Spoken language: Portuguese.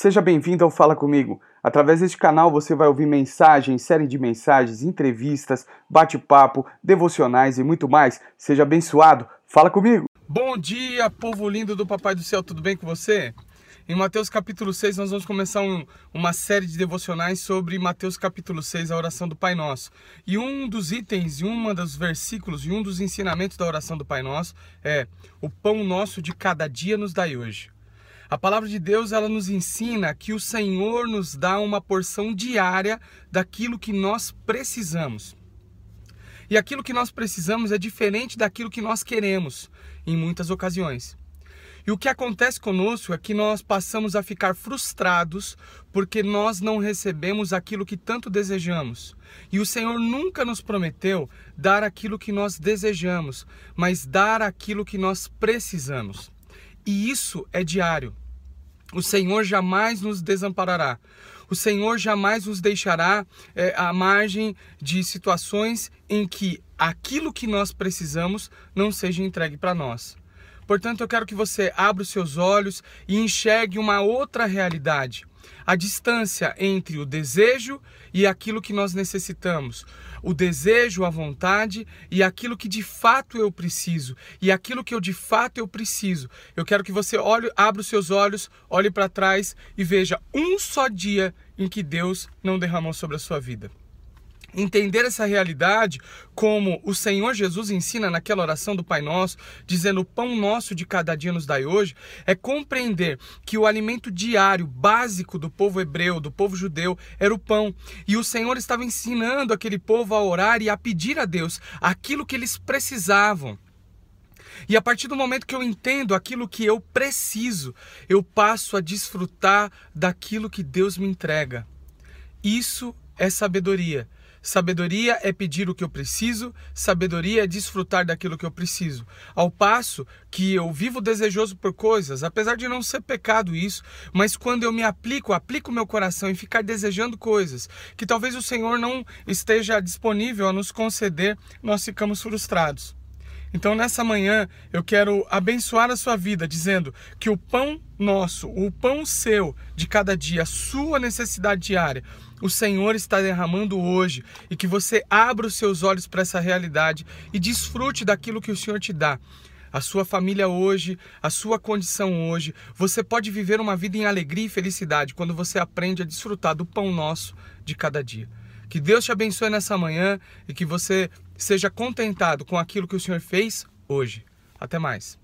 Seja bem-vindo ao Fala Comigo. Através deste canal você vai ouvir mensagens, série de mensagens, entrevistas, bate-papo, devocionais e muito mais. Seja abençoado. Fala comigo. Bom dia, povo lindo do Papai do Céu, tudo bem com você? Em Mateus capítulo 6, nós vamos começar um, uma série de devocionais sobre Mateus capítulo 6, a oração do Pai Nosso. E um dos itens, e um dos versículos, e um dos ensinamentos da oração do Pai Nosso é: O pão nosso de cada dia nos dai hoje. A palavra de Deus ela nos ensina que o Senhor nos dá uma porção diária daquilo que nós precisamos. E aquilo que nós precisamos é diferente daquilo que nós queremos em muitas ocasiões. E o que acontece conosco é que nós passamos a ficar frustrados porque nós não recebemos aquilo que tanto desejamos. E o Senhor nunca nos prometeu dar aquilo que nós desejamos, mas dar aquilo que nós precisamos. E isso é diário. O Senhor jamais nos desamparará. O Senhor jamais nos deixará é, à margem de situações em que aquilo que nós precisamos não seja entregue para nós. Portanto, eu quero que você abra os seus olhos e enxergue uma outra realidade a distância entre o desejo e aquilo que nós necessitamos, o desejo, a vontade e aquilo que de fato eu preciso e aquilo que eu de fato eu preciso. Eu quero que você olhe, abra os seus olhos, olhe para trás e veja um só dia em que Deus não derramou sobre a sua vida. Entender essa realidade, como o Senhor Jesus ensina naquela oração do Pai Nosso, dizendo: O pão nosso de cada dia nos dai hoje, é compreender que o alimento diário, básico do povo hebreu, do povo judeu, era o pão. E o Senhor estava ensinando aquele povo a orar e a pedir a Deus aquilo que eles precisavam. E a partir do momento que eu entendo aquilo que eu preciso, eu passo a desfrutar daquilo que Deus me entrega. Isso é sabedoria. Sabedoria é pedir o que eu preciso, sabedoria é desfrutar daquilo que eu preciso. Ao passo que eu vivo desejoso por coisas, apesar de não ser pecado isso, mas quando eu me aplico, aplico meu coração em ficar desejando coisas que talvez o Senhor não esteja disponível a nos conceder, nós ficamos frustrados. Então, nessa manhã, eu quero abençoar a sua vida, dizendo que o pão nosso, o pão seu de cada dia, a sua necessidade diária, o Senhor está derramando hoje e que você abra os seus olhos para essa realidade e desfrute daquilo que o Senhor te dá. A sua família hoje, a sua condição hoje, você pode viver uma vida em alegria e felicidade quando você aprende a desfrutar do pão nosso de cada dia. Que Deus te abençoe nessa manhã e que você seja contentado com aquilo que o Senhor fez hoje. Até mais.